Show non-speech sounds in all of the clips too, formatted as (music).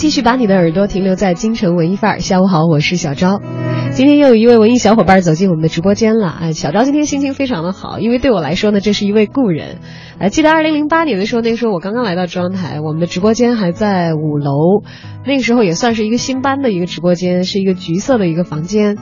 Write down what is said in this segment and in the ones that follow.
继续把你的耳朵停留在京城文艺范儿。下午好，我是小昭。今天又有一位文艺小伙伴走进我们的直播间了。哎，小昭今天心情非常的好，因为对我来说呢，这是一位故人。哎，记得二零零八年的时候，那个时候我刚刚来到中央台，我们的直播间还在五楼，那个时候也算是一个新搬的一个直播间，是一个橘色的一个房间。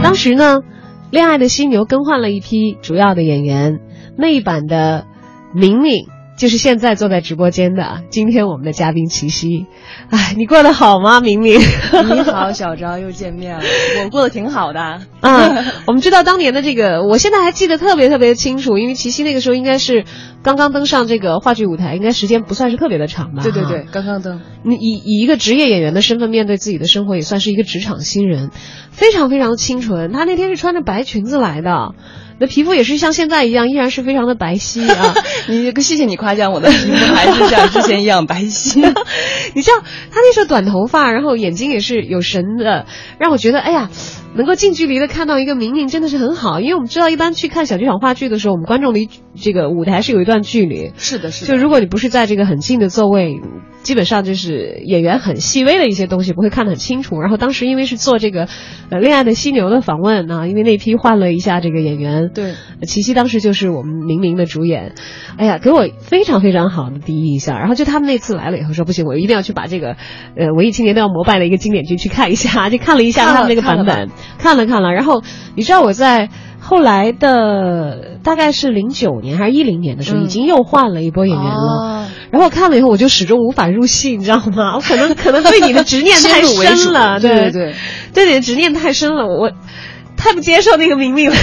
当时呢，《恋爱的犀牛》更换了一批主要的演员，那一版的明明。就是现在坐在直播间的，今天我们的嘉宾齐溪，哎，你过得好吗，明明？(laughs) 你好，小昭，又见面了。(laughs) 我过得挺好的。啊，我们知道当年的这个，我现在还记得特别特别清楚，因为齐溪那个时候应该是刚刚登上这个话剧舞台，应该时间不算是特别的长吧？对对对，刚刚登。你以以一个职业演员的身份面对自己的生活，也算是一个职场新人，非常非常清纯。他那天是穿着白裙子来的。那皮肤也是像现在一样，依然是非常的白皙啊！(laughs) 你谢谢你夸奖我的皮肤，还是像之前一样白皙。(laughs) 你知道他那时候短头发，然后眼睛也是有神的，让我觉得哎呀，能够近距离的看到一个明明真的是很好。因为我们知道，一般去看小剧场话剧的时候，我们观众离这个舞台是有一段距离。是的，是的。就如果你不是在这个很近的座位，基本上就是演员很细微的一些东西不会看得很清楚。然后当时因为是做这个呃《恋爱的犀牛》的访问啊，因为那批换了一下这个演员。对，琪琪当时就是我们明明的主演，哎呀，给我非常非常好的第一印象。然后就他们那次来了以后说不行，我一定要去把这个，呃，文艺青年都要膜拜的一个经典剧去看一下，就看了一下他们那个版本，看了看了。然后你知道我在后来的大概是零九年还是一零年的时候，嗯、已经又换了一波演员了。哦、然后看了以后，我就始终无法入戏，你知道吗？我 (laughs) 可能可能对你的执念太深了，对对对，对你的执念太深了，我。太不接受那个明明了，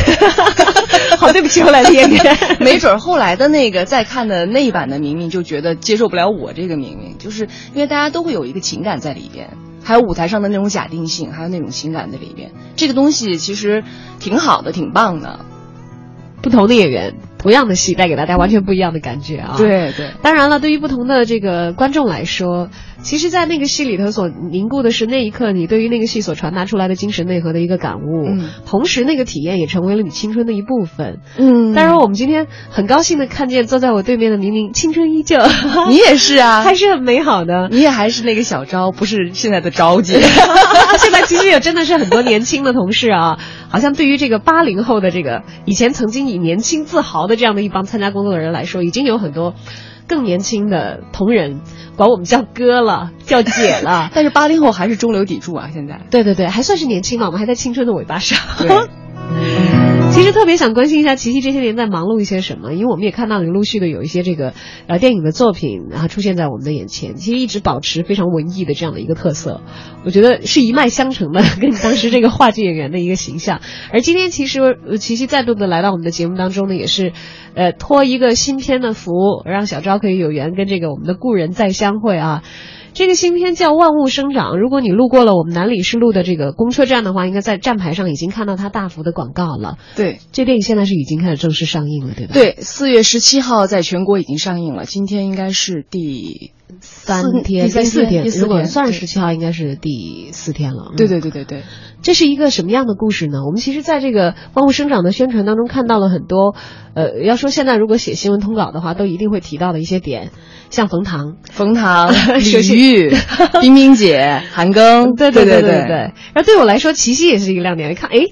好对不起后来的演员。没准后来的那个再看的那一版的明明就觉得接受不了我这个明明，就是因为大家都会有一个情感在里边，还有舞台上的那种假定性，还有那种情感在里边。这个东西其实挺好的，挺棒的。不同的演员，同样的戏带给大家完全不一样的感觉啊！对对，当然了，对于不同的这个观众来说，其实，在那个戏里头所凝固的是那一刻你对于那个戏所传达出来的精神内核的一个感悟，嗯，同时那个体验也成为了你青春的一部分，嗯。当然，我们今天很高兴的看见坐在我对面的明明青春依旧，(laughs) 你也是啊，(laughs) 还是很美好的，你也还是那个小昭，不是现在的昭姐。(laughs) 现在其实也真的是很多年轻的同事啊，(laughs) 好像对于这个八零后的这个以前曾经以年轻自豪的这样的一帮参加工作的人来说，已经有很多更年轻的同仁管我们叫哥了，叫姐了。(laughs) 但是八零后还是中流砥柱啊，现在。对对对，还算是年轻嘛，我们还在青春的尾巴上。对。其实特别想关心一下琪琪这些年在忙碌一些什么，因为我们也看到你陆续的有一些这个呃电影的作品，然后出现在我们的眼前。其实一直保持非常文艺的这样的一个特色，我觉得是一脉相承的，跟你当时这个话剧演员的一个形象。而今天其实琪琪再度的来到我们的节目当中呢，也是呃托一个新片的福，让小昭可以有缘跟这个我们的故人再相会啊。这个新片叫《万物生长》，如果你路过了我们南礼士路的这个公车站的话，应该在站牌上已经看到它大幅的广告了。对，这电影现在是已经开始正式上映了，对吧？对，四月十七号在全国已经上映了，今天应该是第三天、第四天，第四如果算十七号，应该是第四天了。对对对对对，这是一个什么样的故事呢？我们其实在这个《万物生长》的宣传当中看到了很多，呃，要说现在如果写新闻通稿的话，都一定会提到的一些点。像冯唐、冯唐、(laughs) 李玉、(laughs) 冰冰姐、韩庚，(laughs) 对对对对对。然后对我来说，齐溪也是一个亮点。一看，哎，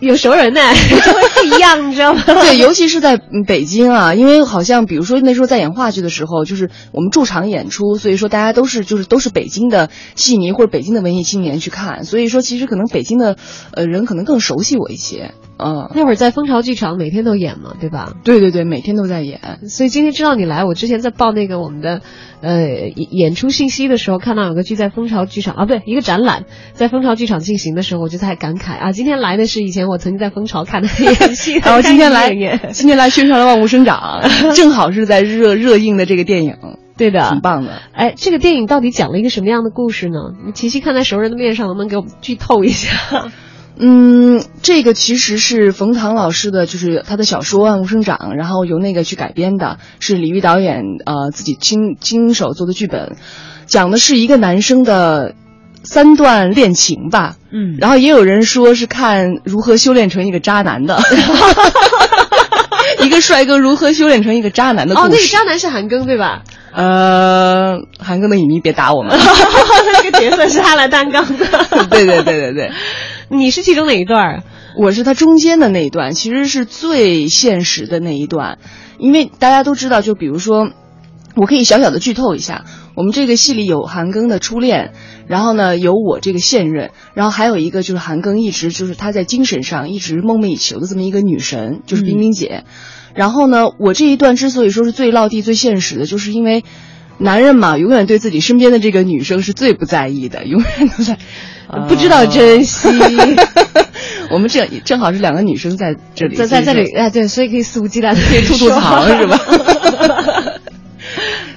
有熟人呢，就会不一样，你知道吗？对，尤其是在北京啊，因为好像比如说那时候在演话剧的时候，就是我们驻场演出，所以说大家都是就是都是北京的戏迷或者北京的文艺青年去看，所以说其实可能北京的呃人可能更熟悉我一些。嗯，那会儿在蜂巢剧场每天都演嘛，对吧？对对对，每天都在演。所以今天知道你来，我之前在报那个我们的呃演演出信息的时候，看到有个剧在蜂巢剧场啊，不对，一个展览在蜂巢剧场进行的时候，我就在感慨啊，今天来的是以前我曾经在蜂巢看的演戏，(laughs) 然后今天来 (laughs) 演今天来宣传了《万物生长》，(laughs) 正好是在热热映的这个电影，对的，挺棒的。哎，这个电影到底讲了一个什么样的故事呢？你琪琪看在熟人的面上，能不能给我们剧透一下？嗯，这个其实是冯唐老师的，就是他的小说《万物生长》，然后由那个去改编的，是李玉导演呃自己亲亲手做的剧本，讲的是一个男生的三段恋情吧。嗯然后也有人说是看如何修炼成一个渣男的，一个帅哥如何修炼成一个渣男的故事。(laughs) 哦，那个渣男是韩庚对吧？呃，韩庚的影迷别打我们。(laughs) 那个角色是他来担纲的。对对对对对，你是其中哪一段？我是他中间的那一段，其实是最现实的那一段，因为大家都知道，就比如说，我可以小小的剧透一下，我们这个戏里有韩庚的初恋，然后呢有我这个现任，然后还有一个就是韩庚一直就是他在精神上一直梦寐以求的这么一个女神，就是冰冰姐。然后呢，我这一段之所以说是最落地、最现实的，就是因为男人嘛，永远对自己身边的这个女生是最不在意的，永远都在、不知道珍惜。(laughs) 我们这正好是两个女生在这里，在在这里，哎，对，所以可以肆无忌惮的可以吐吐槽是吧？(laughs)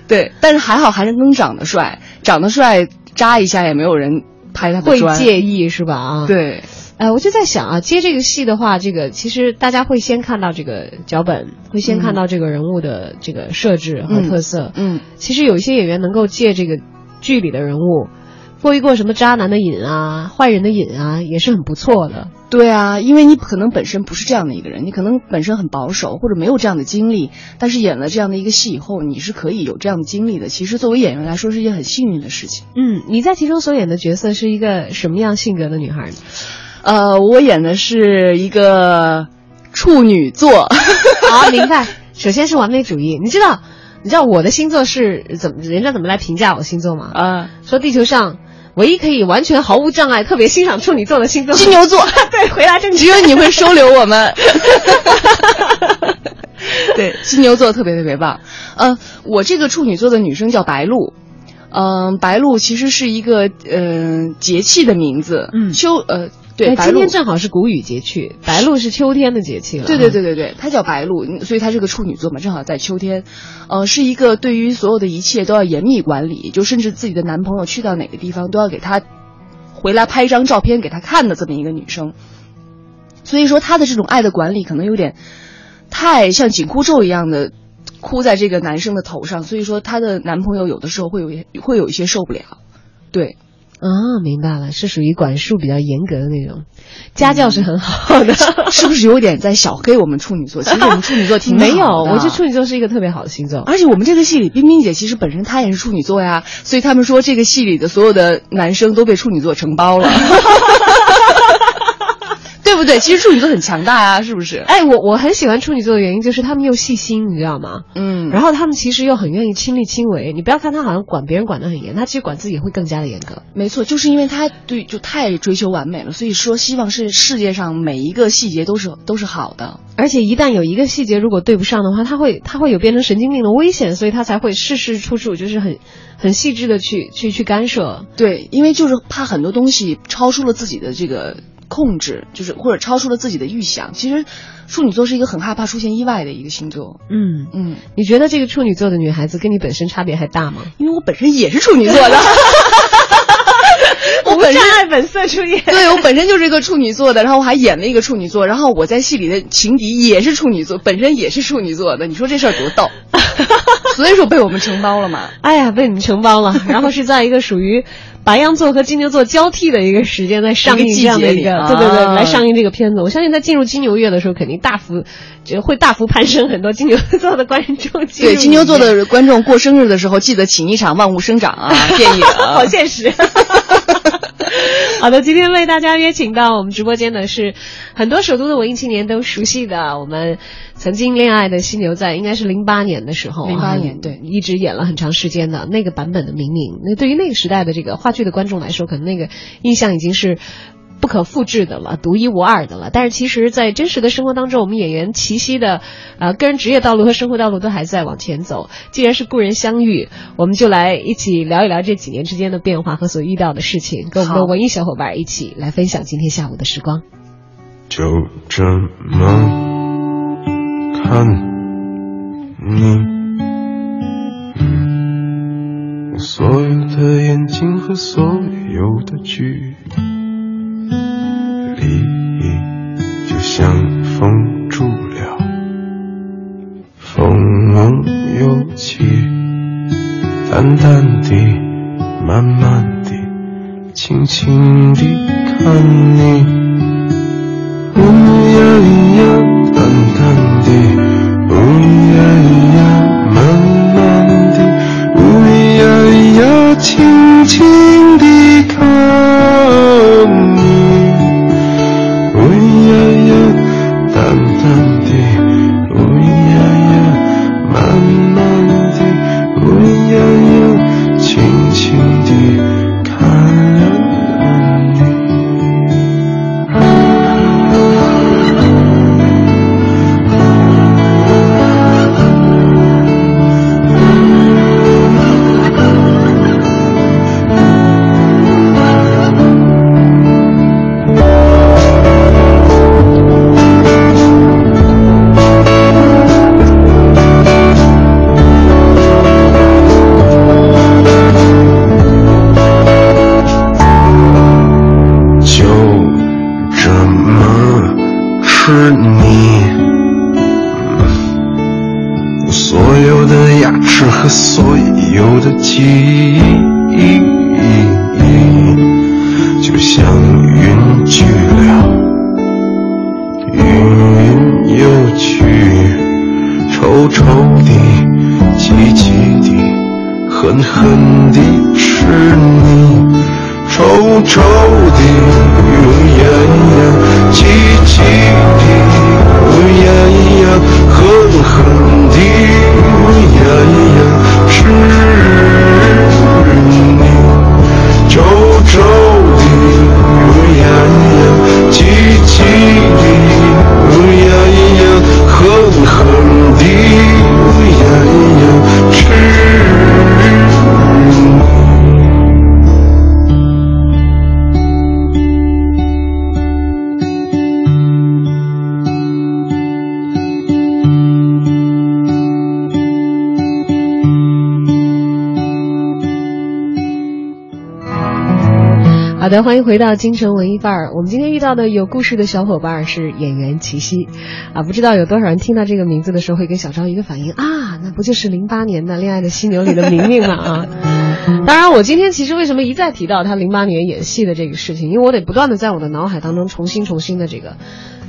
对，但是还好韩庚长得帅，长得帅扎一下也没有人拍他的会。介意是吧？啊，。对，哎，我就在想啊，接这个戏的话，这个其实大家会先看到这个脚本，会先看到这个人物的这个设置和特色。嗯，其实有一些演员能够借这个剧里的人物，过一过什么渣男的瘾啊、坏人的瘾啊，也是很不错的。对啊，因为你可能本身不是这样的一个人，你可能本身很保守或者没有这样的经历，但是演了这样的一个戏以后，你是可以有这样的经历的。其实作为演员来说，是一件很幸运的事情。嗯，你在其中所演的角色是一个什么样性格的女孩呢？呃，我演的是一个处女座。好，(laughs) 明白。首先是完美主义，你知道，你知道我的星座是怎么人家怎么来评价我星座吗？啊，说地球上唯一可以完全毫无障碍、特别欣赏处女座的星座，金牛座。(laughs) 对，回答正确。只有你会收留我们。(laughs) 对，金牛座特别特别棒。呃，我这个处女座的女生叫白露。嗯、白露其实是一个嗯、呃节气的名字。嗯秋呃对，今天。正好是谷雨节气，白露是秋天的节气了。对对对对对，她叫白露，嗯所以她是个处女座嘛，正好在秋天，呃，是一个对于所有的一切都要严密管理，就甚至自己的男朋友去到哪个地方都要给她回来拍一张照片给他看的这么一个女生。所以说她的这种爱的管理可能有点太像紧箍咒一样的箍在这个男生的头上，所以说她的男朋友有的时候会有一会有一些受不了。对，啊，明白了，是属于管束比较严格的那种，家教是很好的。(laughs) 是不是有点在小黑我们处女座？其实我们处女座挺没有，我觉得处女座是一个特别好的星座。而且我们这个戏里，冰冰姐其实本身她也是处女座呀，所以他们说这个戏里的所有的男生都被处女座承包了，对 (laughs) 不对？其实处女座很强大啊，是不是？哎，我我很喜欢处女座的原因就是他们又细心，你知道吗？嗯，然后他们其实又很愿意亲力亲为。你不要看他好像管别人管得很严，他其实管自己会更加的严格。没错，就是因为他对就太追求完美了，所以说希望是世界上每一个细节都是都是好的。而且一旦有一个细节如果对不上的话，他会他会有变成神经病的危险，所以他才会事事处处就是很很细致的去去去干涉。对，因为就是怕很多东西超出了自己的这个控制，就是或者超出了自己的预想。其实处女座是一个很害怕出现意外的一个星座。嗯，嗯，你觉得这个处女座的女孩子跟你本身差别还大吗？因为我本身也是处女座的。(laughs) 我本身爱本色出演。对我本身就是一个处女座的，然后我还演了一个处女座，然后我在戏里的情敌也是处女座，本身也是处女座的，你说这事儿多逗？(laughs) 所以说被我们承包了嘛。哎呀，被你们承包了。然后是在一个属于白羊座和金牛座交替的一个时间，在上映这样的一个，季节里对对对，啊来上映这个片子。我相信在进入金牛月的时候，肯定大幅，就会大幅攀升很多金牛座的观众。对金牛座的观众过生日的时候，记得请一场《万物生长》啊 (laughs) 电影啊。好现实。(laughs) (laughs) 好的，今天为大家约请到我们直播间的是很多首都的文艺青年都熟悉的我们曾经恋爱的犀牛仔，应该是零八年的时候零八年对一直演了很长时间的那个版本的明明。那对于那个时代的这个话剧的观众来说，可能那个印象已经是。不可复制的了，独一无二的了。但是其实，在真实的生活当中，我们演员齐溪的呃个人职业道路和生活道路都还在往前走。既然是故人相遇，我们就来一起聊一聊这几年之间的变化和所遇到的事情，跟我们的文艺小伙伴一起来分享今天下午的时光。就这么看你。所有的眼睛和所有的距离，就像风住了，风又起，淡淡地，慢慢地，轻轻地看你，呜呀呀，淡淡的，呜呀呀，的，欢迎回到京城文艺范儿。我们今天遇到的有故事的小伙伴是演员齐溪，啊，不知道有多少人听到这个名字的时候会跟小昭一个反应啊，那不就是零八年的《恋爱的犀牛》里的明明吗？啊，(laughs) 当然，我今天其实为什么一再提到他零八年演戏的这个事情，因为我得不断的在我的脑海当中重新重新的这个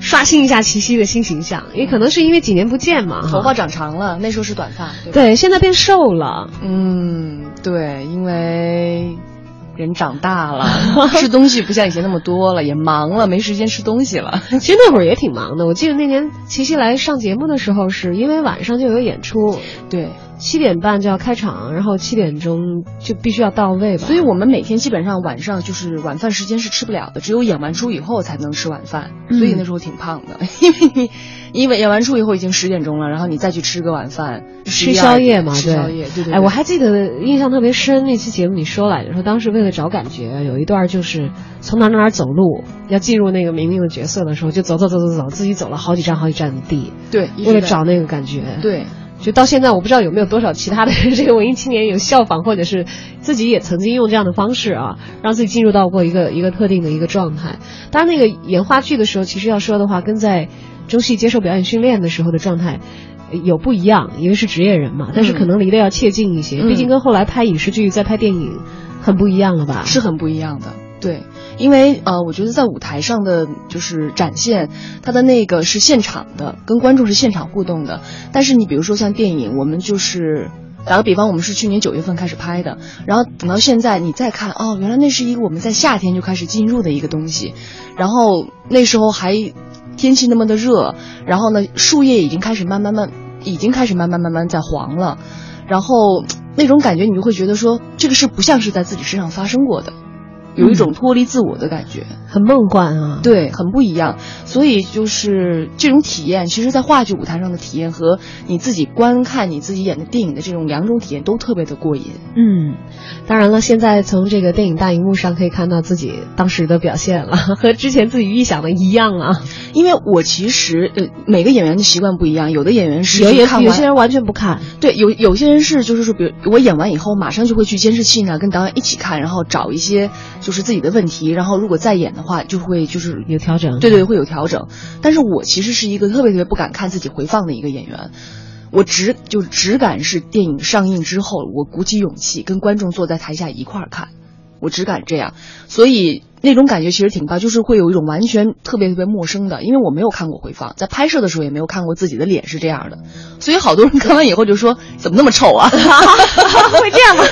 刷新一下齐溪的新形象，也可能是因为几年不见嘛，头发长长了，那时候是短发，对，现在变瘦了，嗯，对，因为。人长大了，吃东西不像以前那么多了，也忙了，没时间吃东西了。其实那会儿也挺忙的。我记得那年齐溪来上节目的时候，是因为晚上就有演出，对，七点半就要开场，然后七点钟就必须要到位吧。所以我们每天基本上晚上就是晚饭时间是吃不了的，只有演完出以后才能吃晚饭。所以那时候挺胖的，因为你。因为演完出以后已经十点钟了，然后你再去吃个晚饭，吃宵夜嘛，吃宵夜，对对。哎，我还记得印象特别深，那期节目你说来着，说当时为了找感觉，有一段就是从哪哪哪走路，要进入那个明明的角色的时候，就走走走走走，自己走了好几站好几站的地，对，为了找那个感觉，对。就到现在，我不知道有没有多少其他的 (laughs) 这个文艺青年有效仿，或者是自己也曾经用这样的方式啊，让自己进入到过一个一个特定的一个状态。当然，那个演话剧的时候，其实要说的话，跟在。中戏接受表演训练的时候的状态有不一样，因为是职业人嘛，但是可能离得要切近一些。毕竟跟后来拍影视剧、再拍电影很不一样了吧？是很不一样的。对，因为呃，我觉得在舞台上的就是展现，它的那个是现场的，跟观众是现场互动的。但是你比如说像电影，我们就是打个比方，我们是去年九月份开始拍的，然后等到现在你再看，哦，原来那是一个我们在夏天就开始进入的一个东西，然后那时候还。天气那么的热，然后呢，树叶已经开始慢慢慢，已经开始慢慢慢慢在黄了，然后那种感觉你就会觉得说，这个事不像是在自己身上发生过的，有一种脱离自我的感觉，很梦幻啊。对，很不一样。所以就是这种体验，其实，在话剧舞台上的体验和你自己观看你自己演的电影的这种两种体验都特别的过瘾。嗯，当然了，现在从这个电影大荧幕上可以看到自己当时的表现了，(laughs) 和之前自己预想的一样啊。因为我其实呃，每个演员的习惯不一样，有的演员是有看完有些人完全不看，对，有有些人是就是说，比如我演完以后，马上就会去监视器那跟导演一起看，然后找一些就是自己的问题，然后如果再演的话，就会就是有调整。对对，会有调整。但是我其实是一个特别特别不敢看自己回放的一个演员，我只就只敢是电影上映之后，我鼓起勇气跟观众坐在台下一块儿看，我只敢这样，所以。那种感觉其实挺棒，就是会有一种完全特别特别陌生的，因为我没有看过回放，在拍摄的时候也没有看过自己的脸是这样的，所以好多人看完以后就说怎么那么丑啊？(laughs) 会这样吗？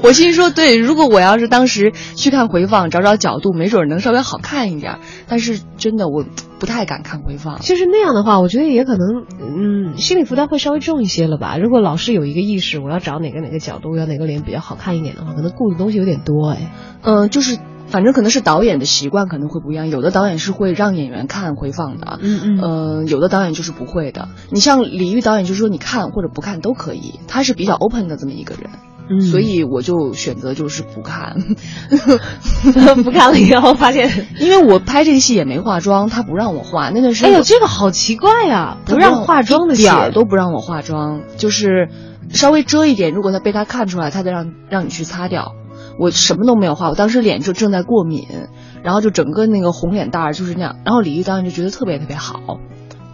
(laughs) 我心说对，如果我要是当时去看回放，找找角度，没准能稍微好看一点。但是真的我不太敢看回放。其实那样的话，我觉得也可能，嗯，心理负担会稍微重一些了吧。如果老是有一个意识，我要找哪个哪个角度，要哪个脸比较好看一点的话，可能顾的东西有点多哎。嗯，就是。反正可能是导演的习惯可能会不一样，有的导演是会让演员看回放的，嗯嗯，呃，有的导演就是不会的。你像李玉导演，就是说你看或者不看都可以，他是比较 open 的这么一个人，嗯，所以我就选择就是不看，(laughs) 不看了以后发现，(laughs) 因为我拍这个戏也没化妆，他不让我化，那段时间，哎呦，这个好奇怪呀，不让化妆的点儿都不让我化妆，就是稍微遮一点，如果他被他看出来，他再让让你去擦掉。我什么都没有画，我当时脸就正在过敏，然后就整个那个红脸蛋儿就是那样，然后李玉导演就觉得特别特别好，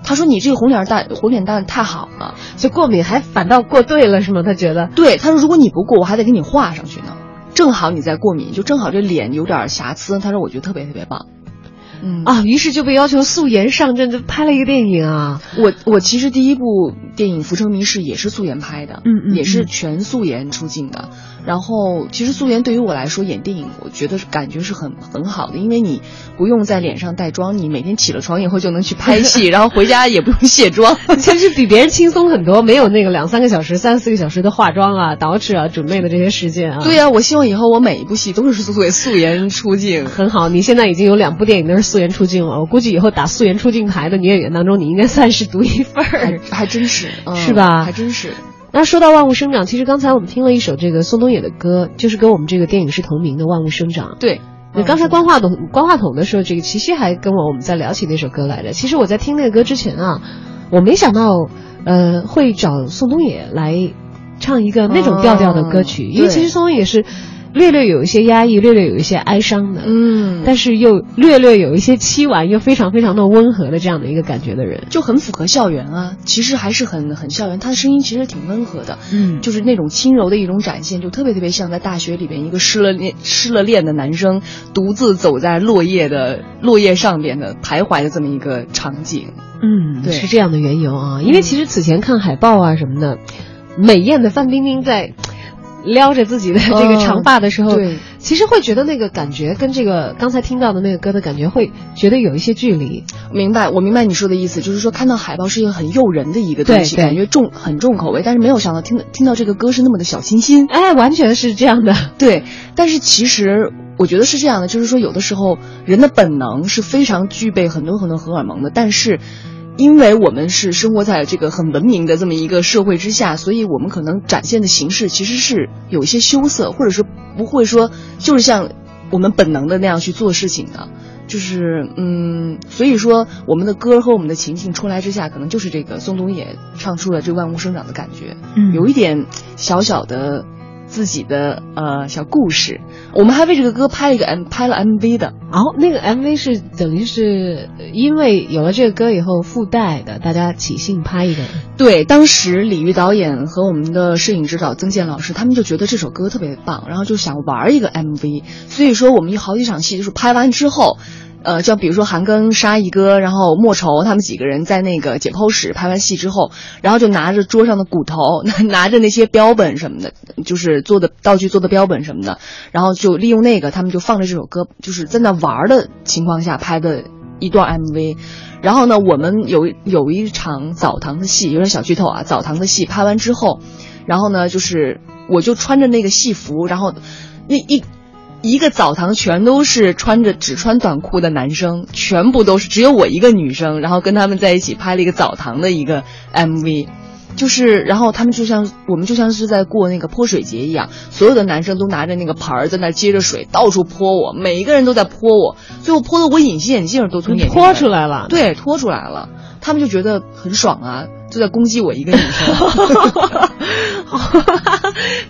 他说你这个红脸蛋红脸蛋太好了，就过敏还反倒过对了是吗？他觉得？对，他说如果你不过，我还得给你画上去呢，正好你在过敏，就正好这脸有点瑕疵，他说我觉得特别特别棒。嗯啊，于是就被要求素颜上阵，就拍了一个电影啊。我我其实第一部电影《浮城谜事》也是素颜拍的，嗯嗯，也是全素颜出镜的。然后其实素颜对于我来说演电影，我觉得是感觉是很很好的，因为你不用在脸上带妆，你每天起了床以后就能去拍戏，(laughs) 然后回家也不用卸妆，其实比别人轻松很多，没有那个两三个小时、三四个小时的化妆啊、捯饬啊、准备的这些时间啊。对呀，我希望以后我每一部戏都是素素颜出镜。很好，你现在已经有两部电影都是素颜出镜了，我估计以后打素颜出镜牌的女演员当中，你应该算是独一份儿，还真是，是吧？还真是。那说到万物生长，其实刚才我们听了一首这个宋冬野的歌，就是跟我们这个电影是同名的《万物生长》。对，那刚才关话筒关话筒的时候，这个齐溪还跟我我们在聊起那首歌来着。其实我在听那个歌之前啊，我没想到，呃，会找宋冬野来唱一个那种调调的歌曲，因为其实宋冬野是。略略有一些压抑，略略有一些哀伤的，嗯，但是又略略有一些凄婉，又非常非常的温和的这样的一个感觉的人，就很符合校园啊。其实还是很很校园，他的声音其实挺温和的，嗯，就是那种轻柔的一种展现，就特别特别像在大学里边一个失了恋失了恋的男生独自走在落叶的落叶上边的徘徊的这么一个场景。嗯，对，是这样的缘由啊。因为其实此前看海报啊什么的，美艳的范冰冰在。撩着自己的这个长发的时候，对，其实会觉得那个感觉跟这个刚才听到的那个歌的感觉会觉得有一些距离。明白，我明白你说的意思，就是说看到海报是一个很诱人的一个东西，感觉重很重口味，但是没有想到听听到这个歌是那么的小清新。哎，完全是这样的。对，但是其实我觉得是这样的，就是说有的时候人的本能是非常具备很多很多荷尔蒙的，但是。因为我们是生活在这个很文明的这么一个社会之下，所以我们可能展现的形式其实是有一些羞涩，或者是不会说就是像我们本能的那样去做事情的，就是嗯，所以说我们的歌和我们的情境出来之下，可能就是这个宋冬野唱出了这万物生长的感觉，嗯，有一点小小的。自己的呃小故事，我们还为这个歌拍了一个 M 拍了 MV 的哦，那个 MV 是等于是因为有了这个歌以后附带的，大家起兴拍一个。对，当时李玉导演和我们的摄影指导曾健老师，他们就觉得这首歌特别棒，然后就想玩一个 MV，所以说我们有好几场戏就是拍完之后。呃，像比如说韩庚、沙溢哥，然后莫愁他们几个人在那个解剖室拍完戏之后，然后就拿着桌上的骨头，(laughs) 拿着那些标本什么的，就是做的道具做的标本什么的，然后就利用那个，他们就放着这首歌，就是在那玩的情况下拍的一段 MV。然后呢，我们有有一场澡堂的戏，有点小剧透啊，澡堂的戏拍完之后，然后呢，就是我就穿着那个戏服，然后那一。一个澡堂全都是穿着只穿短裤的男生，全部都是只有我一个女生，然后跟他们在一起拍了一个澡堂的一个 MV。就是，然后他们就像我们就像是在过那个泼水节一样，所有的男生都拿着那个盆儿在那接着水，到处泼我，每一个人都在泼我，最后泼的我隐形眼镜都从眼睛里拖出来了。对，脱出来了，他们就觉得很爽啊，就在攻击我一个女生。(laughs)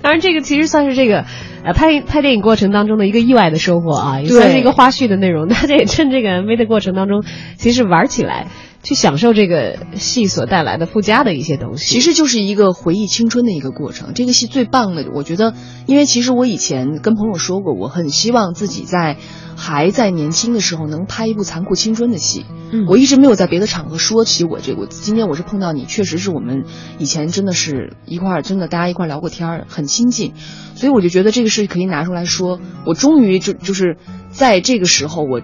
当然，这个其实算是这个，呃，拍拍电影过程当中的一个意外的收获啊，也算是一个花絮的内容。大家也趁这个 MV 的过程当中，其实玩起来，去享受这个戏所带来的附加的一些东西。其实就是一个回忆青春的一个过程。这个戏最棒的，我觉得，因为其实我以前跟朋友说过，我很希望自己在还在年轻的时候能拍一部残酷青春的戏。嗯我一直没有在别的场合说起我这个。今天我是碰到你，确实是我们以前真的是一块儿，真的大家一块儿聊过天儿，很亲近，所以我就觉得这个事可以拿出来说。我终于就就是在这个时候，我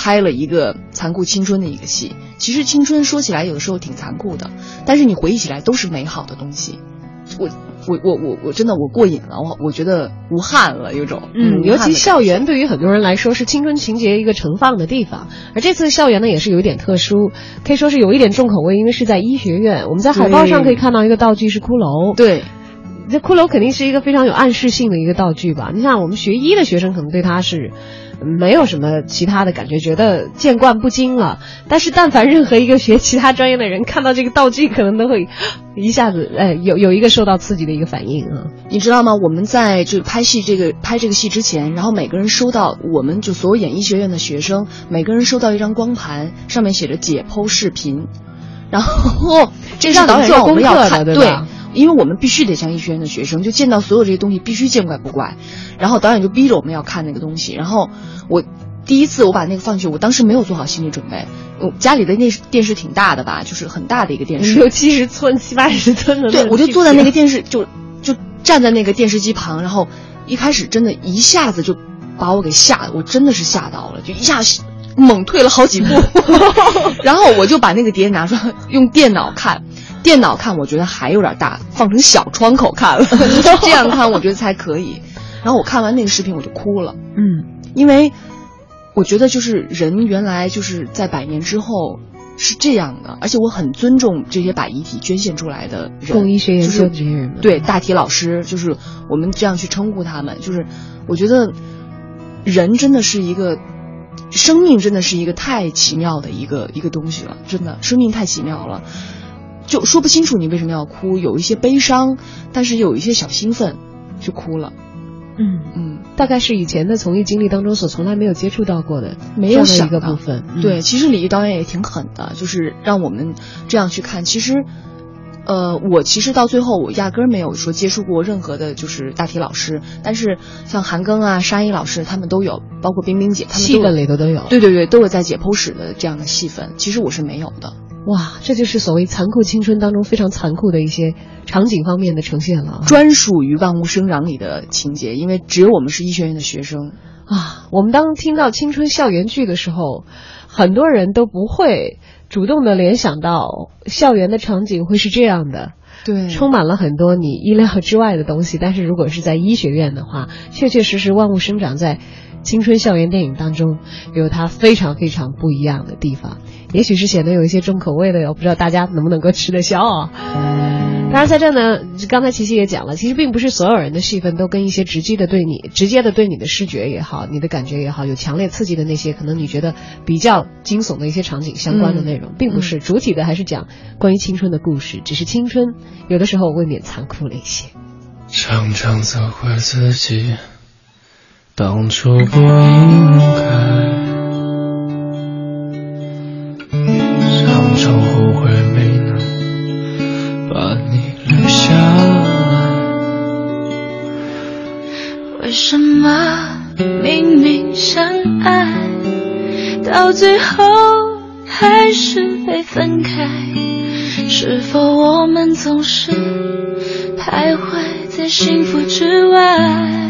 拍了一个残酷青春的一个戏。其实青春说起来有的时候挺残酷的，但是你回忆起来都是美好的东西。我我我我我真的我过瘾了，我我觉得无憾了，有种嗯，尤其校园对于很多人来说是青春情节一个盛放的地方，而这次校园呢也是有一点特殊，可以说是有一点重口味，因为是在医学院。我们在海报上可以看到一个道具是骷髅，对。这骷髅肯定是一个非常有暗示性的一个道具吧？你像我们学医的学生，可能对它是没有什么其他的感觉，觉得见惯不惊了。但是，但凡任何一个学其他专业的人看到这个道具，可能都会一下子呃有有一个受到刺激的一个反应啊。你知道吗？我们在这拍戏这个拍这个戏之前，然后每个人收到，我们就所有演艺学院的学生，每个人收到一张光盘，上面写着解剖视频，然后这是导演让我们要看，对吧因为我们必须得像医学院的学生，就见到所有这些东西必须见怪不怪，然后导演就逼着我们要看那个东西，然后我。第一次我把那个放进去，我当时没有做好心理准备。我家里的那电视挺大的吧，就是很大的一个电视，六七十寸、七八十寸的对，我就坐在那个电视，就就站在那个电视机旁，然后一开始真的一下子就把我给吓，我真的是吓到了，就一下猛退了好几步，(laughs) 然后我就把那个碟拿出来用电脑看，电脑看我觉得还有点大，放成小窗口看了，(laughs) 这样看我觉得才可以。然后我看完那个视频我就哭了，嗯，因为我觉得就是人原来就是在百年之后是这样的，而且我很尊重这些把遗体捐献出来的人，供医学研就是究这些人。们对大体老师，就是我们这样去称呼他们，就是我觉得人真的是一个。生命真的是一个太奇妙的一个一个东西了，真的，生命太奇妙了，就说不清楚你为什么要哭，有一些悲伤，但是有一些小兴奋，就哭了。嗯嗯，大概是以前的从艺经历当中所从来没有接触到过的，没有的一个部分。嗯对，其实李毅导演也挺狠的，就是让我们这样去看。其实，呃，我其实到最后我压根儿没有说接触过任何的，就是大体老师。但是像韩庚啊、沙溢老师他们都有，包括冰冰姐他们戏份里头都有。对对对，都有在解剖室的这样的戏份。其实我是没有的。哇，这就是所谓残酷青春当中非常残酷的一些场景方面的呈现了啊。专属于《万物生长》里的情节，因为只有我们是医学院的学生。啊，我们当听到青春校园剧的时候，很多人都不会主动的联想到校园的场景会是这样的。对充满了很多你意料之外的东西。但是如果是在医学院的话，确确实实万物生长在青春校园电影当中有它非常非常不一样的地方。也许是显得有一些重口味的，哟不知道大家能不能够吃得消啊。当然，在这呢，刚才琪琪也讲了，其实并不是所有人的戏份都跟一些直接的对你、直接的对你的视觉也好、你的感觉也好，有强烈刺激的那些可能你觉得比较惊悚的一些场景相关的内容，并不是主体的，还是讲关于青春的故事。只是青春有的时候未免残酷了一些。常常责怪自己当初不应该，到最后还是被分开？是否我们总是徘徊在幸福之外？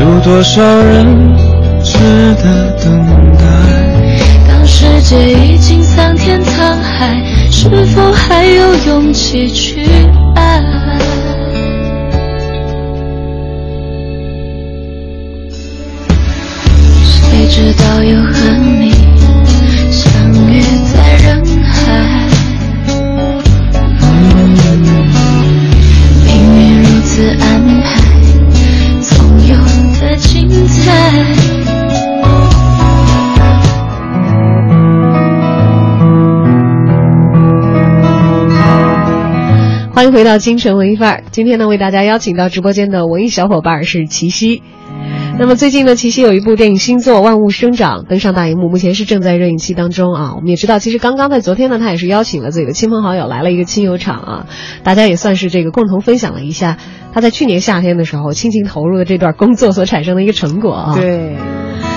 有多少人值得等待？当世界已经桑田沧海，是否还有勇气去爱？谁知道又和你精彩欢迎回到京城文艺范儿。今天呢，为大家邀请到直播间的文艺小伙伴是齐溪。那么最近呢，齐溪有一部电影新作《万物生长》登上大荧幕，目前是正在热映期当中啊。我们也知道，其实刚刚在昨天呢，他也是邀请了自己的亲朋好友来了一个亲友场啊，大家也算是这个共同分享了一下他在去年夏天的时候倾情投入的这段工作所产生的一个成果啊。。对，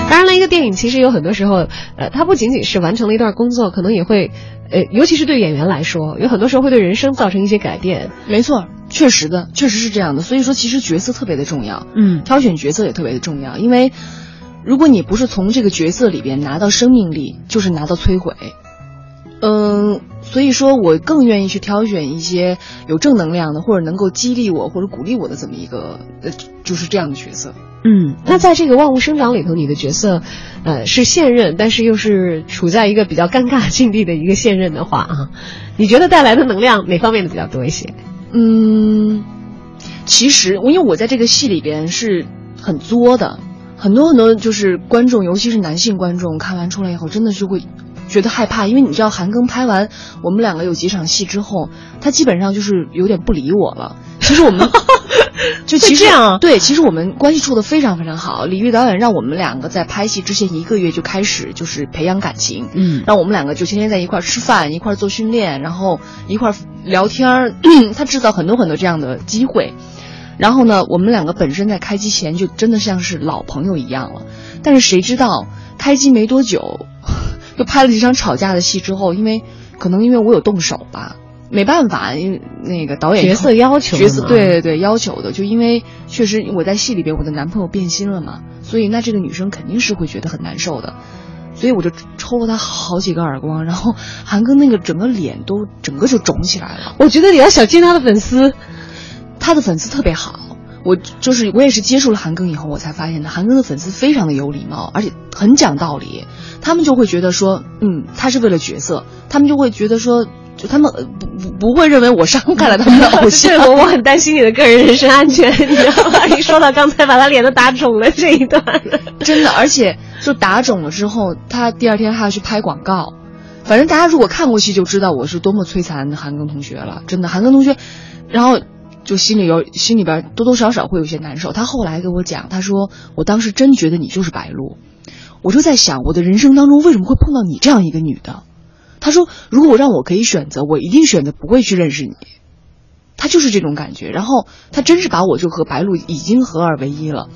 当然了，一个电影其实有很多时候，呃，它不仅仅是完成了一段工作，可能也会，呃，尤其是对演员来说，有很多时候会对人生造成一些改变。没错，确实的，确实是这样的。所以说，其实角色特别的重要，嗯挑选角色也特别的重要，因为如果你不是从这个角色里边拿到生命力，就是拿到摧毁。嗯，所以说我更愿意去挑选一些有正能量的，或者能够激励我或者鼓励我的这么一个，呃，就是这样的角色。嗯，那在这个《万物生长》里头，你的角色，呃，是现任，但是又是处在一个比较尴尬境地的一个现任的话啊，你觉得带来的能量哪方面的比较多一些？嗯，其实我因为我在这个戏里边是很作的，很多很多就是观众，尤其是男性观众，看完出来以后真的是会觉得害怕，因为你知道韩庚拍完我们两个有几场戏之后，他基本上就是有点不理我了。(laughs) 其实我们 (laughs) 就其实这样啊对，其实我们关系处的非常非常好。李玉导演让我们两个在拍戏之前一个月就开始就是培养感情，嗯让我们两个就天天在一块儿吃饭，一块儿做训练，然后一块儿聊天儿。(clears throat) 他制造很多很多这样的机会。然后呢，我们两个本身在开机前就真的像是老朋友一样了。但是谁知道开机没多久，就拍了几场吵架的戏之后，因为可能因为我有动手吧，没办法，因为那个导演角色要求角色对对对要求的，就因为确实我在戏里边我的男朋友变心了嘛，所以那这个女生肯定是会觉得很难受的。所以我就抽了他好几个耳光，然后韩庚那个整个脸都整个就肿起来了。我觉得你要小心他的粉丝。他的粉丝特别好，我就是我也是接触了韩庚以后，我才发现的，韩庚的粉丝非常的有礼貌，而且很讲道理。他们就会觉得说，嗯，他是为了角色，他们就会觉得说，就他们呃不不不会认为我伤害了他们的偶像。(laughs) 对我我很担心你的个人人身安全，你知道吗？一说到刚才把他脸都打肿了这一段，真的，而且就打肿了之后，他第二天还要去拍广告。反正大家如果看过戏就知道我是多么摧残韩庚同学了，真的，韩庚同学，然后就心里有心里边多多少少会有些难受。他后来跟我讲，他说我当时真觉得你就是白鹿，我就在想我的人生当中为什么会碰到你这样一个女的。他说如果让我可以选择，我一定选择不会去认识你。他就是这种感觉，然后他真是把我就和白鹿已经合二为一了。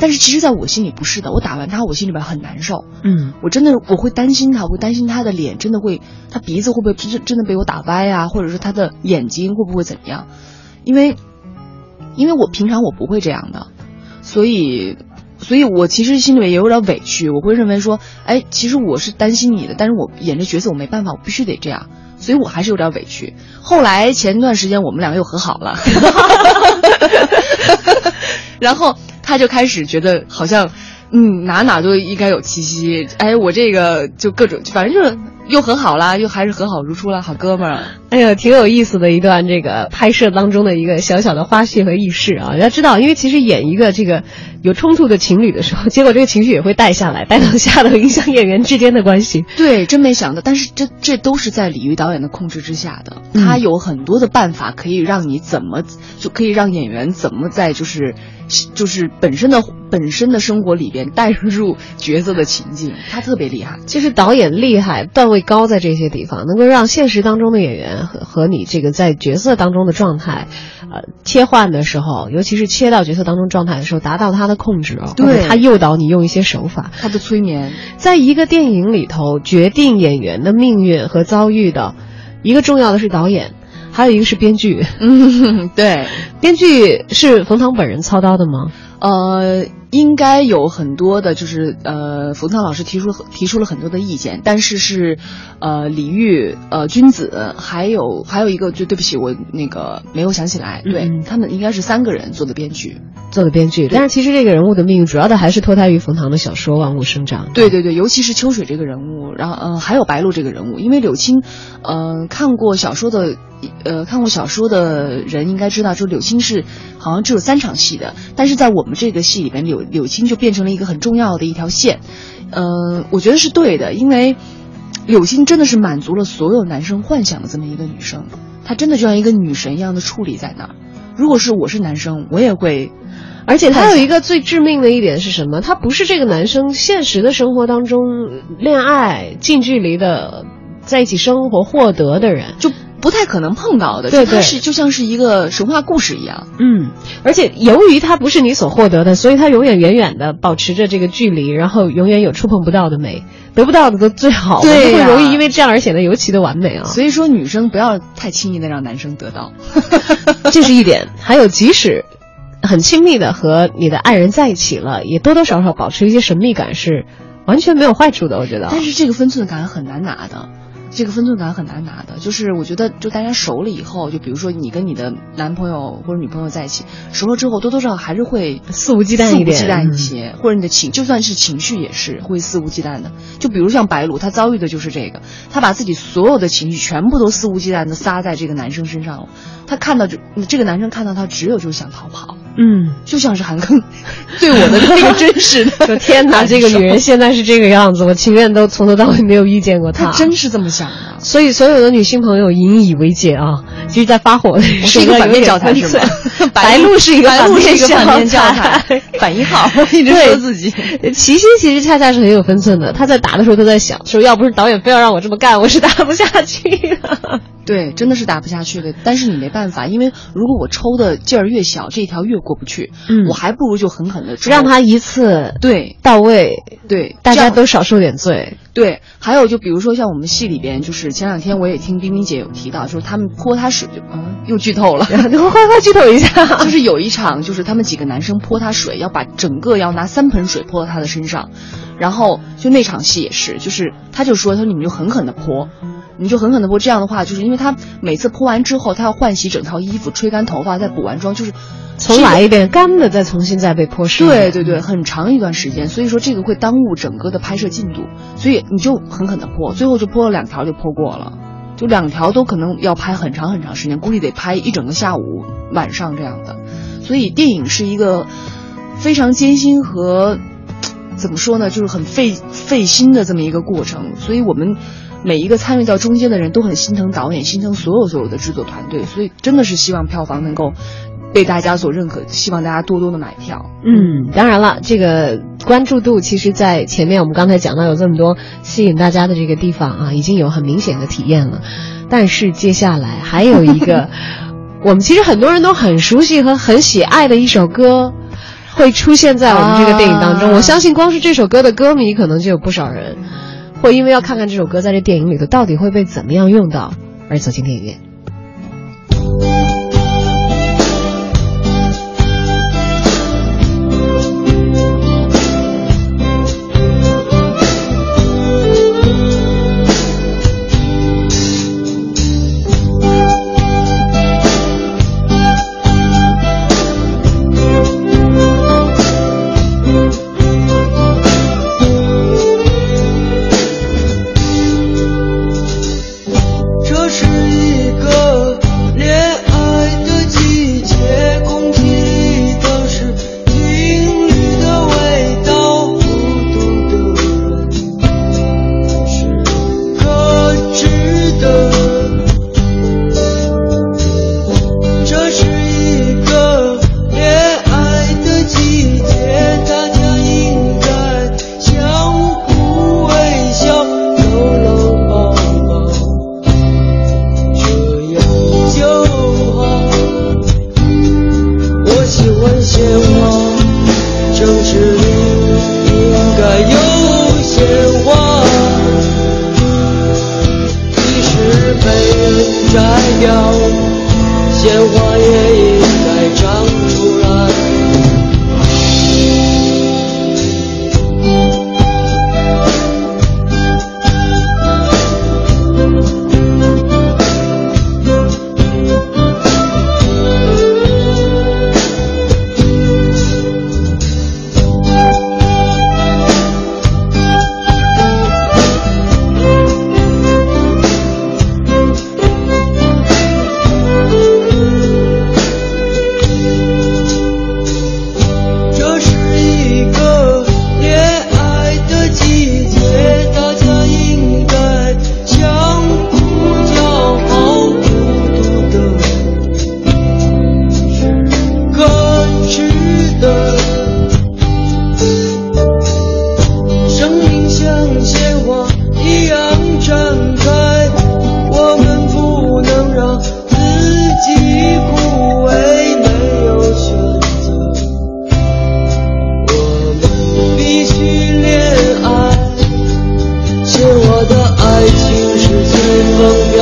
但是其实，在我心里不是的。我打完他，我心里边很难受。嗯，我真的我会担心他，我会担心他的脸真的会，他鼻子会不会真真的被我打歪啊，或者是他的眼睛会不会怎么样？因为，因为我平常我不会这样的，所以，所以我其实心里面也有点委屈。我会认为说，哎，其实我是担心你的，但是我演这角色我没办法，我必须得这样，所以我还是有点委屈。后来前段时间我们两个又和好了，(laughs) 然后他就开始觉得好像。嗯，哪哪都应该有气息。哎，我这个就各种，反正就是又和好啦，又还是和好如初了，好哥们儿。哎呀，挺有意思的一段这个拍摄当中的一个小小的花絮和轶事啊！要知道，因为其实演一个这个有冲突的情侣的时候，结果这个情绪也会带下来，带到下头，影响演员之间的关系。对，真没想到，但是这这都是在李玉导演的控制之下的，他有很多的办法可以让你怎么就可以让演员怎么在就是就是本身的本身的生活里边带入角色的情境，他特别厉害。其实导演厉害，段位高在这些地方，能够让现实当中的演员和和你这个在角色当中的状态，呃，切换的时候，尤其是切到角色当中状态的时候，达到他的控制哦，对他诱导你用一些手法，他的催眠，在一个电影里头决定演员的命运和遭遇的，一个重要的是导演，还有一个是编剧。嗯，对，编剧是冯唐本人操刀的吗？呃，应该有很多的，就是呃，冯唐老师提出提出了很多的意见，但是是，呃，李煜、呃，君子，还有还有一个，就对不起，我那个没有想起来，对、嗯他们应该是三个人做的编剧。做的编剧，但是其实这个人物的命运主要的还是脱胎于冯唐的小说《万物生长》。对对对，尤其是秋水这个人物，然后嗯、呃还有白鹿这个人物，因为柳青，嗯、看过小说的，呃，看过小说的人应该知道，就柳青是好像只有三场戏的，但是在我们这个戏里边，柳柳青就变成了一个很重要的一条线，嗯、我觉得是对的，因为柳青真的是满足了所有男生幻想的这么一个女生，她真的就像一个女神一样的矗立在那儿。如果是我是男生，我也会。而且他有一个最致命的一点是什么？他不是这个男生现实的生活当中恋爱近距离的在一起生活获得的人，就不太可能碰到的。对对就它是就像是一个神话故事一样。嗯，而且由于他不是你所获得的，所以他永远远远的保持着这个距离，然后永远有触碰不到的美，得不到的都最好，对呀会容易因为这样而显得尤其的完美啊。所以说，女生不要太轻易的让男生得到。(laughs) 这是一点。还有，即使很亲密的和你的爱人在一起了，也多多少少保持一些神秘感是完全没有坏处的。我觉得，但是这个分寸感很难拿的，这个分寸感很难拿的。就是我觉得，就大家熟了以后，就比如说你跟你的男朋友或者女朋友在一起，熟了之后，多多少少还是会肆无忌惮一点肆无忌惮一些，或者你的情，就算是情绪也是会肆无忌惮的。就比如像白鹿，她遭遇的就是这个，她把自己所有的情绪全部都肆无忌惮的撒在这个男生身上了。她看到这这个男生看到她，只有就是想逃跑。嗯，就像是韩庚 (laughs) 对我的那个真实的 (laughs) 说天哪，这个女人现在是这个样子，我情愿都从头到尾没有遇见过她。她真是这么想的。所以所有的女性朋友引以为戒啊！其实，在发火的时候，(laughs) 是一个反面教材是吗？白鹿是一个白鹿是一个反面教材，反一号，一直说自己。齐心其实恰恰是很有分寸的，他在打的时候都在想，说要不是导演非要让我这么干，我是打不下去的。对，真的是打不下去的。但是你没办法，因为如果我抽的劲儿越小，这条越过不去。嗯，我还不如就狠狠的让他一次对。到位，对，大家都少受点罪。对，还有就比如说像我们戏里边，就是前两天我也听冰冰姐有提到，就是他们泼他水，就嗯。又剧透了，快快快剧透一下，(laughs) 就是有一场，就是他们几个男生泼他水，要把整个要拿三盆水泼到他的身上，然后就那场戏也是，就是他就说他说你们就狠狠的泼。你就狠狠的泼，这样的话，就是因为他每次泼完之后，他要换洗整套衣服、吹干头发、再补完妆，就是重来一遍，干的再重新再被泼湿。对对对，很长一段时间，所以说这个会耽误整个的拍摄进度，所以你就狠狠的泼，最后就泼了两条就泼过了，就两条都可能要拍很长很长时间，估计得拍一整个下午、晚上这样的，所以电影是一个非常艰辛和怎么说呢，就是很费费心的这么一个过程，所以我们。每一个参与到中间的人都很心疼导演，心疼所有所有的制作团队，所以真的是希望票房能够被大家所认可，希望大家多多的买票。嗯，当然了，这个关注度其实，在前面我们刚才讲到有这么多吸引大家的这个地方啊，已经有很明显的体验了。但是接下来还有一个，(laughs) 我们其实很多人都很熟悉和很喜爱的一首歌。会出现在我们这个电影当中，啊、我相信光是这首歌的歌迷可能就有不少人。会因为要看看这首歌在这电影里头到底会被怎么样用到而走进电影院。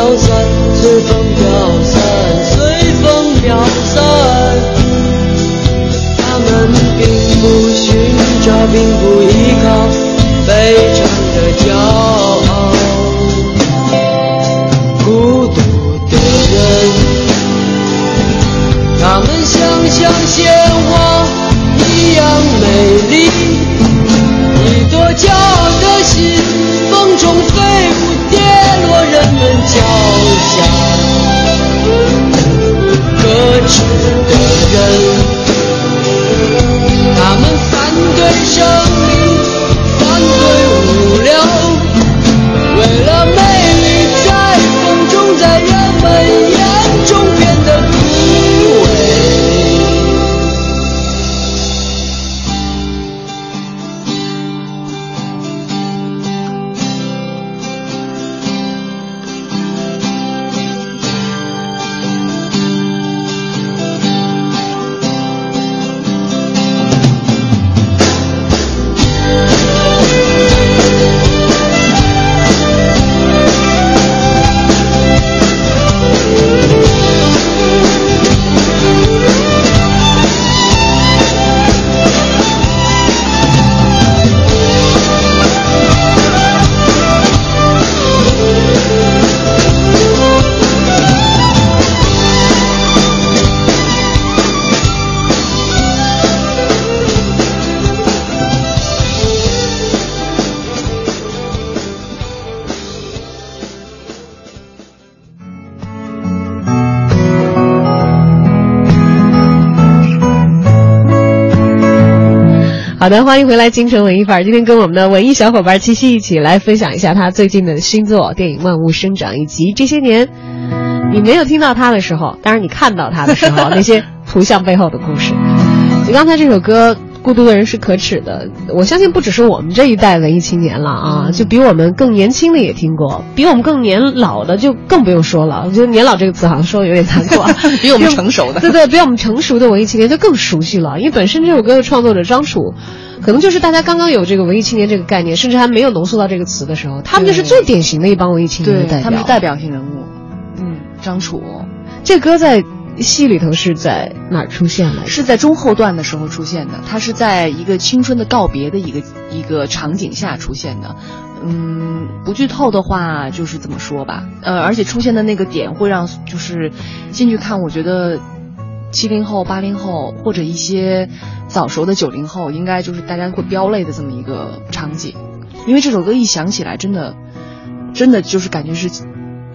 飘散，随风飘散，随风飘散。他们并不寻找，并不依靠，非常的骄傲。孤独的人，他们像像鲜花一样美丽，一朵骄傲的心，风中飞舞，们脚下。可耻的人，他们反对生好的，欢迎回来，京城文艺范儿。今天跟我们的文艺小伙伴七夕一起来分享一下他最近的新作电影《万物生长》，以及这些年你没有听到他的时候，当然你看到他的时候 (laughs) 那些图像背后的故事。就刚才这首歌《孤独的人是可耻的》，我相信不只是我们这一代文艺青年了啊，就比我们更年轻的也听过，比我们更年老的就更不用说了。我觉得“年老”这个词好像说的有点残酷啊，(laughs) 比我们成熟的 (laughs) 对对，比我们成熟的文艺青年就更熟悉了，因为本身这首歌的创作者张楚。可能就是大家刚刚有这个文艺青年这个概念，甚至还没有浓缩到这个词的时候，他们就是最典型的一帮文艺青年的代表。他们是代表性人物。嗯，张楚，这歌在戏里头是在哪儿出现的？是在中后段的时候出现的。它是在一个青春的告别的一个一个场景下出现的。嗯，不剧透的话，就是这么说吧。呃，而且出现的那个点会让就是进去看，我觉得七零后、八零后或者一些。早熟的九零后应该就是大家会飙泪的这么一个场景，因为这首歌一响起来，真的，真的就是感觉是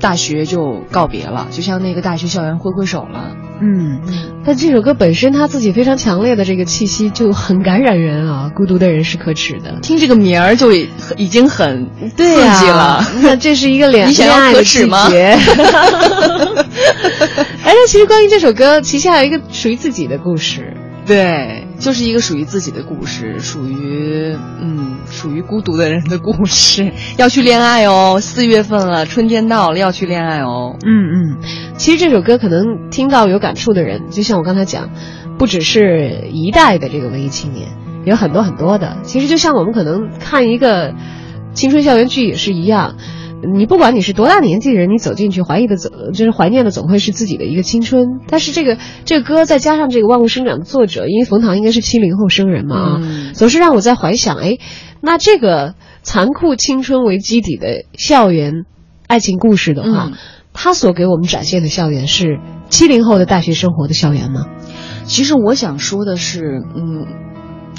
大学就告别了，就像那个大学校园挥挥手了。嗯，但这首歌本身它自己非常强烈的这个气息就很感染人啊！孤独的人是可耻的，听这个名儿就已经很刺激了。(laughs) 那这是一个恋恋爱的季节。(laughs) 哎，其实关于这首歌，旗下有一个属于自己的故事。对，就是一个属于自己的故事，属于嗯，属于孤独的人的故事。要去恋爱哦，四月份了，春天到了，要去恋爱哦。嗯嗯，其实这首歌可能听到有感触的人，就像我刚才讲，不只是一代的这个文艺青年，有很多很多的。其实就像我们可能看一个青春校园剧也是一样。你不管你是多大年纪的人，你走进去怀疑的总就是怀念的总会是自己的一个青春。但是这个这个歌再加上这个万物生长的作者，因为冯唐应该是七零后生人嘛啊，嗯总是让我在怀想，哎，那这个残酷青春为基底的校园爱情故事的话，嗯他所给我们展现的校园是七零后的大学生活的校园吗？其实我想说的是，嗯，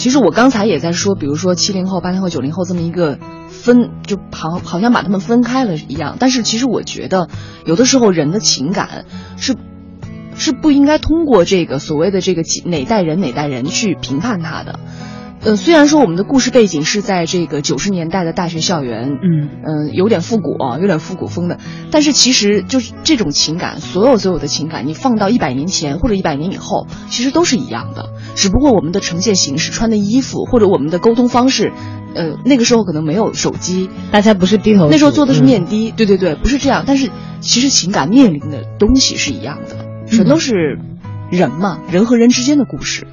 其实我刚才也在说，比如说七零后、八零后、九零后这么一个分，就好好像把他们分开了一样。但是其实我觉得，有的时候人的情感是是不应该通过这个所谓的这个几哪代人哪代人去评判他的。呃，虽然说我们的故事背景是在这个九十年代的大学校园，嗯嗯，有点复古啊，有点复古风的。但是其实就是这种情感，所有所有的情感，你放到一百年前或者一百年以后，其实都是一样的。只不过我们的呈现形式、穿的衣服或者我们的沟通方式，呃，那个时候可能没有手机，大家不是低头，那时候做的是嗯面的，对对对，不是这样。但是其实情感面临的东西是一样的，全都是人嘛，人和人之间的故事。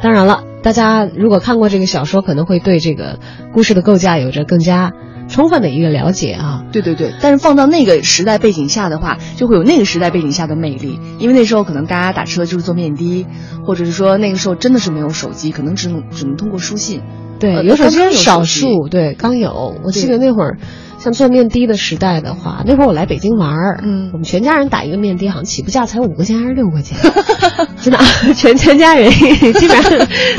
当然了，大家如果看过这个小说，可能会对这个故事的构架有着更加充分的一个了解啊。对对对，但是放到那个时代背景下的话，就会有那个时代背景下的魅力。因为那时候可能大家打车就是坐面的，或者是说那个时候真的是没有手机，可能只能只能通过书信。对，呃有手机是少数，对，刚有。我记得那会儿，像做面的的时代的话，那会儿我来北京玩儿，嗯我们全家人打一个面的，好像起步价才五块钱还是六块钱，(laughs) 真的，全全家人 (laughs) 基本上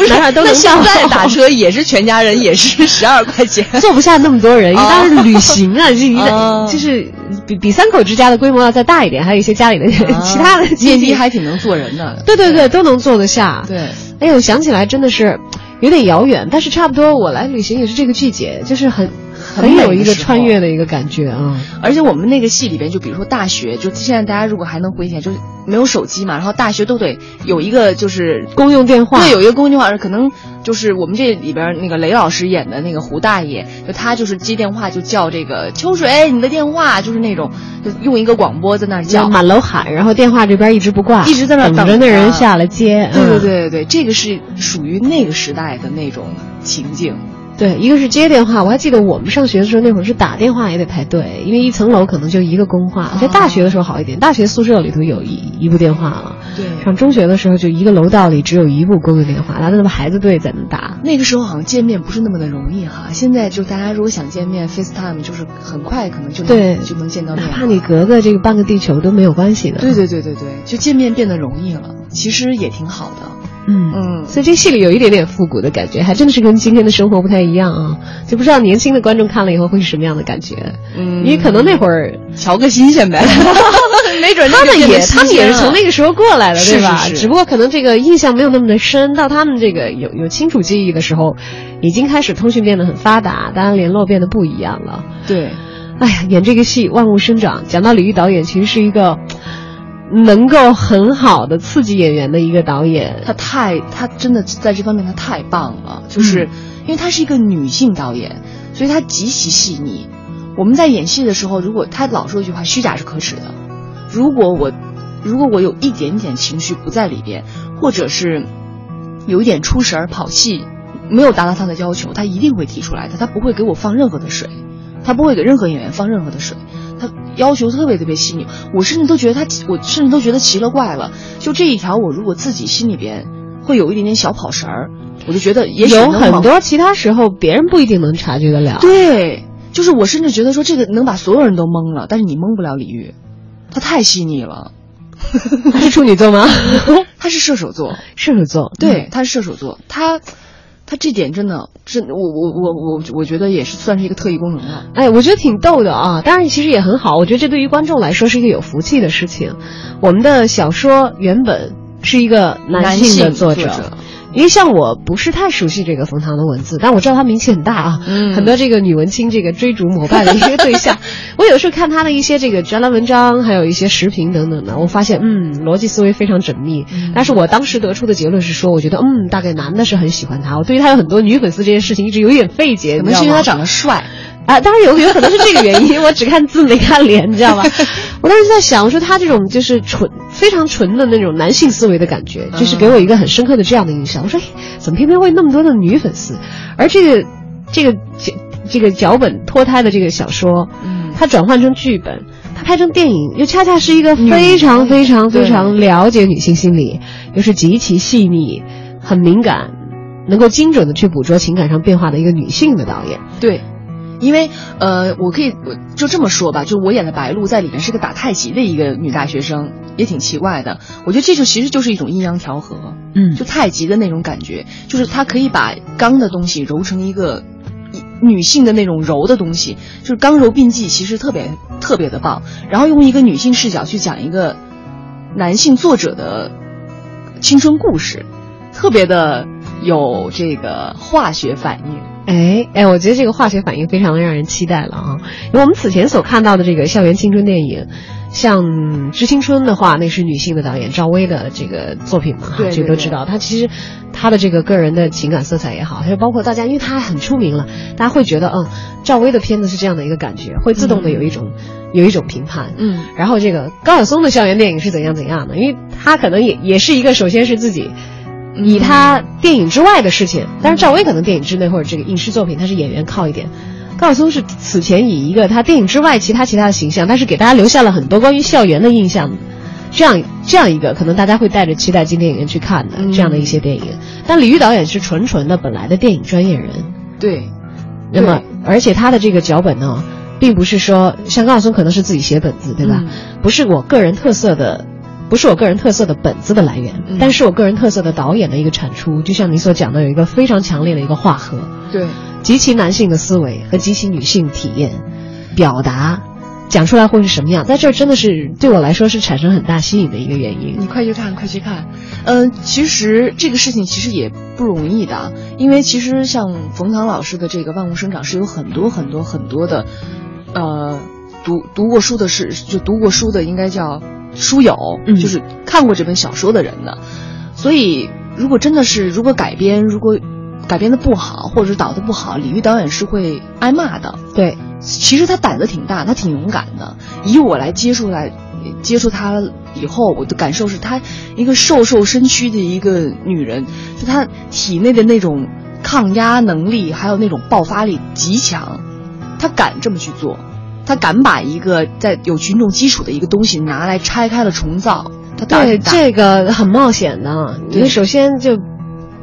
哪哪都能那现在打车 (laughs) 也是全家人也是十二块钱。坐不下那么多人，因为哦当时旅行啊，是一个哦就是比比三口之家的规模要再大一点，还有一些家里的其他的面的还挺能坐人的。对对对都能坐得下。对，哎呦，想起来真的是有点遥远，但是差不多我来旅行也是这个季节，就是很很有一个穿越的一个感觉啊。而且我们那个戏里边，就比如说大学，就现在大家如果还能回忆起来，就是没有手机嘛，然后大学都得有一个就是公用电话对，有一个公用电话，可能就是我们这里边那个雷老师演的那个胡大爷，就他就是接电话就叫这个秋水，你的电话就是那种，就用一个广播在那儿叫叫。满楼喊，然后电话这边一直不挂，一直在那儿等着那人下来接。对对嗯对对对，这个是属于那个时代的那种情境。对，一个是接电话，我还记得我们上学的时候，那会儿是打电话也得排队，因为一层楼可能就一个公话。在大学的时候好一点，大学宿舍里头有一一部电话了。对上中学的时候，就一个楼道里只有一部公用电话，大家那么孩子队在那打。那个时候好像见面不是那么的容易哈，现在就大家如果想见面，FaceTime 就是很快可能就能对，就能见到面。哪怕你隔个这个半个地球都没有关系的。对对对对对，就见面变得容易了，其实也挺好的。嗯嗯所以这戏里有一点点复古的感觉，还真的是跟今天的生活不太一样啊。就不知道年轻的观众看了以后会是什么样的感觉。嗯因为可能那会儿瞧个新鲜呗，(laughs) 没准他们也啊他们也是从那个时候过来的，对吧？是是只不过可能这个印象没有那么的深，到他们这个有有清楚记忆的时候，已经开始通讯变得很发达，大家联络变得不一样了。对，哎呀，演这个戏《万物生长》，讲到李玉导演其实是一个能够很好的刺激演员的一个导演。他太他真的在这方面他太棒了，就是、嗯因为他是一个女性导演，所以他极其细腻。我们在演戏的时候，如果他老说一句话，虚假是可耻的。如果我如果我有一点点情绪不在里边，或者是有一点出神儿跑戏，没有达到他的要求，他一定会提出来的。他不会给我放任何的水，他不会给任何演员放任何的水。他要求特别特别细腻，我甚至都觉得他，我甚至都觉得奇了怪了。就这一条，我如果自己心里边会有一点点小跑神儿，我就觉得也许有很多其他时候别人不一定能察觉得了。对，就是我甚至觉得说这个能把所有人都蒙了，但是你蒙不了李玉，他太细腻了。(laughs) 他是处女座吗？(laughs) 他是射手座，(laughs) 射手座，对，他是射手座，他他这点真的真我我我我我觉得也是算是一个特异功能了。哎，我觉得挺逗的啊！当然，其实也很好。我觉得这对于观众来说是一个有福气的事情。我们的小说原本是一个男性的作者，作者因为像我不是太熟悉这个冯唐的文字，但我知道他名气很大啊，嗯很多这个女文青这个追逐膜拜的一个对象。(laughs) 我有时候看他的一些这个专栏文章，还有一些时评等等的，我发现嗯，逻辑思维非常缜密。但是我当时得出的结论是说，我觉得嗯，大概男的是很喜欢他，我对于他有很多女粉丝这件事情一直有点费解，可能是因为他长得帅，啊，当然有有可能是这个原因，(laughs) 我只看字没看脸，你知道吧？(laughs) 我当时在想，我说他这种就是纯非常纯的那种男性思维的感觉，就是给我一个很深刻的这样的印象。我说，哎，怎么偏偏会那么多的女粉丝？而这个这个这个脚本脱胎的这个小说，嗯，它转换成剧本，它拍成电影，又恰恰是一个非常非常非常了解女性心理，又是极其细腻、很敏感，能够精准的去捕捉情感上变化的一个女性的导演。对。因为呃，我可以我就这么说吧，就我演的白鹿在里面是个打太极的一个女大学生，也挺奇怪的。我觉得这就其实就是一种阴阳调和，嗯，就太极的那种感觉，就是它可以把刚的东西揉成一个女性的那种柔的东西，就是刚柔并济，其实特别特别的棒。然后用一个女性视角去讲一个男性作者的青春故事，特别的有这个化学反应。哎哎，我觉得这个化学反应非常的让人期待了啊！因为我们此前所看到的这个校园青春电影，像《致青春》的话，那是女性的导演赵薇的这个作品嘛，哈，这个都知道。她其实她的这个个人的情感色彩也好，还有包括大家，因为她很出名了，大家会觉得，嗯，赵薇的片子是这样的一个感觉，会自动的有一种、有一种评判。嗯，然后这个高晓松的校园电影是怎样怎样的？因为他可能也也是一个，首先是自己。以他电影之外的事情，但是赵薇可能电影之内或者这个影视作品，他是演员靠一点。高晓松是此前以一个他电影之外其他其他的形象，但是给大家留下了很多关于校园的印象，这样这样一个可能大家会带着期待进电影院去看的这样的一些电影。但李玉导演是纯纯的本来的电影专业人，对。那么而且他的这个脚本呢，并不是说像高晓松可能是自己写本子对吧？不是我个人特色的。不是我个人特色的本子的来源，但是我个人特色的导演的一个产出。就像你所讲的，有一个非常强烈的一个化合，对，极其男性的思维和极其女性体验，表达讲出来会是什么样？在这儿真的是对我来说是产生很大吸引的一个原因。你快去看，快去看。嗯，其实这个事情其实也不容易的，因为其实像冯唐老师的这个《万物生长》是有很多很多很多的，呃，读读过书的是就读过书的应该叫。书友，就是看过这本小说的人的，所以如果真的是如果改编，如果改编的不好，或者是导的不好，李玉导演是会挨骂的。对，其实他胆子挺大，他挺勇敢的。以我来接触来接触他以后，我的感受是他一个瘦瘦身躯的一个女人，就她体内的那种抗压能力，还有那种爆发力极强，她敢这么去做。他敢把一个在有群众基础的一个东西拿来拆开了重造，他对这个很冒险的。你首先就，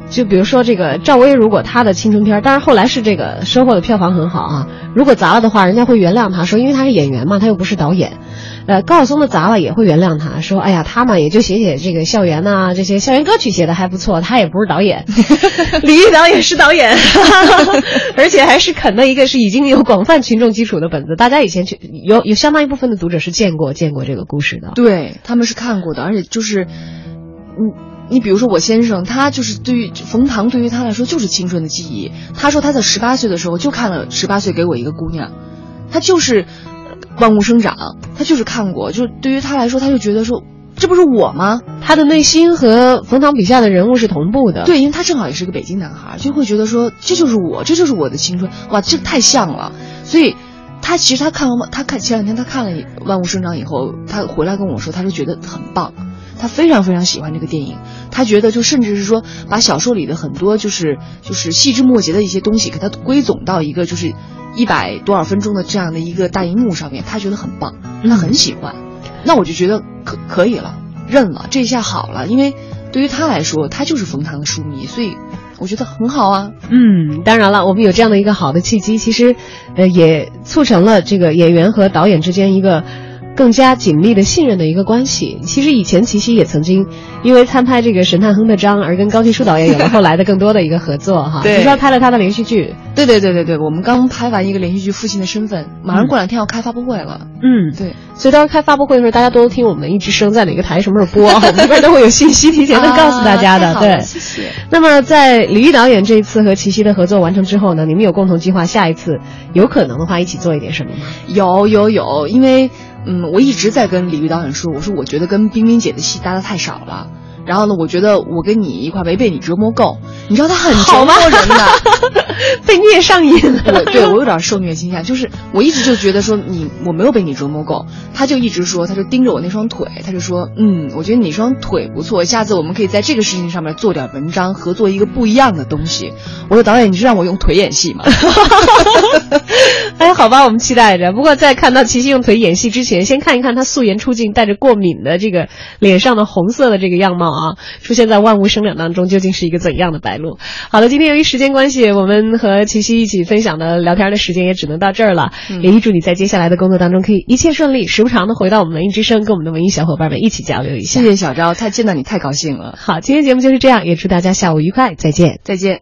就比如说这个赵薇，如果她的青春片，当然后来是这个收获的票房很好啊。如果砸了的话，人家会原谅她，说因为她是演员嘛，她又不是导演。呃，高晓松的砸了也会原谅他，说哎呀，他嘛也就写写这个校园呐，这些校园歌曲写的还不错，他也不是导演。(laughs) 李玉导演是导演，(laughs) 而且还是啃的一个是已经有广泛群众基础的本子，大家以前去有有相当一部分的读者是见过见过这个故事的，对他们是看过的，而且就是，你你比如说我先生，他就是对于冯唐对于他来说就是青春的记忆，他说他在十八岁的时候就看了十八岁给我一个姑娘，他就是万物生长，他就是看过，就对于他来说，他就觉得说这不是我吗？他的内心和冯唐笔下的人物是同步的，对，因为他正好也是个北京男孩，就会觉得说这就是我，这就是我的青春，哇，这太像了，所以。他其实他看完他看前两天他看了《万物生长》以后，他回来跟我说，他说觉得很棒，他非常非常喜欢这个电影，他觉得就甚至是说把小说里的很多就是就是细枝末节的一些东西给他归总到一个就是一百多少分钟的这样的一个大荧幕上面，他觉得很棒，他很喜欢，那我就觉得可可以了，认了，这下好了，因为对于他来说，他就是冯唐的书迷，所以。我觉得很好啊，嗯，当然了，我们有这样的一个好的契机，其实，呃，也促成了这个演员和导演之间一个。更加紧密的信任的一个关系。其实以前齐溪也曾经因为参拍这个《神探亨特章》而跟高继书导演有了后来的更多的一个合作哈。(laughs) 对，你说拍了他的连续剧。对对对对对，我们刚拍完一个连续剧《父亲的身份》，马上过两天要开发布会了。嗯，对。所以到时候开发布会的时候，大家多听我们的一之声 (laughs) 在哪个台什么时候播，我们这边都会有信息提前的告诉大家的。对，谢谢。那么在李玉导演这一次和齐溪的合作完成之后呢，你们有共同计划，下一次有可能的话一起做一点什么吗？有有有，因为。嗯，我一直在跟李玉导演说，我说我觉得跟冰冰姐的戏搭的太少了。然后呢，我觉得我跟你一块没被你折磨够，你知道他很折磨人的。(laughs) 被虐上瘾我了。对我有点受虐倾向，就是我一直就觉得说你我没有被你折磨够，他就一直说，他就盯着我那双腿，他就说，嗯，我觉得你双腿不错，下次我们可以在这个事情上面做点文章，合作一个不一样的东西。我说导演，你是让我用腿演戏吗？(laughs) 哎，好吧，我们期待着。不过在看到琪琪用腿演戏之前，先看一看他素颜出镜、带着过敏的这个脸上的红色的这个样貌啊，出现在万物生长当中，究竟是一个怎样的白鹭？好了，今天由于时间关系，我们和齐溪一起分享的聊天的时间也只能到这儿了。也预祝你在接下来的工作当中可以一切顺利，时不常的回到我们文艺之声，跟我们的文艺小伙伴们一起交流一下谢。谢小昭，他见到你太高兴了，好，今天节目就是这样，也祝大家下午愉快，再见。再见。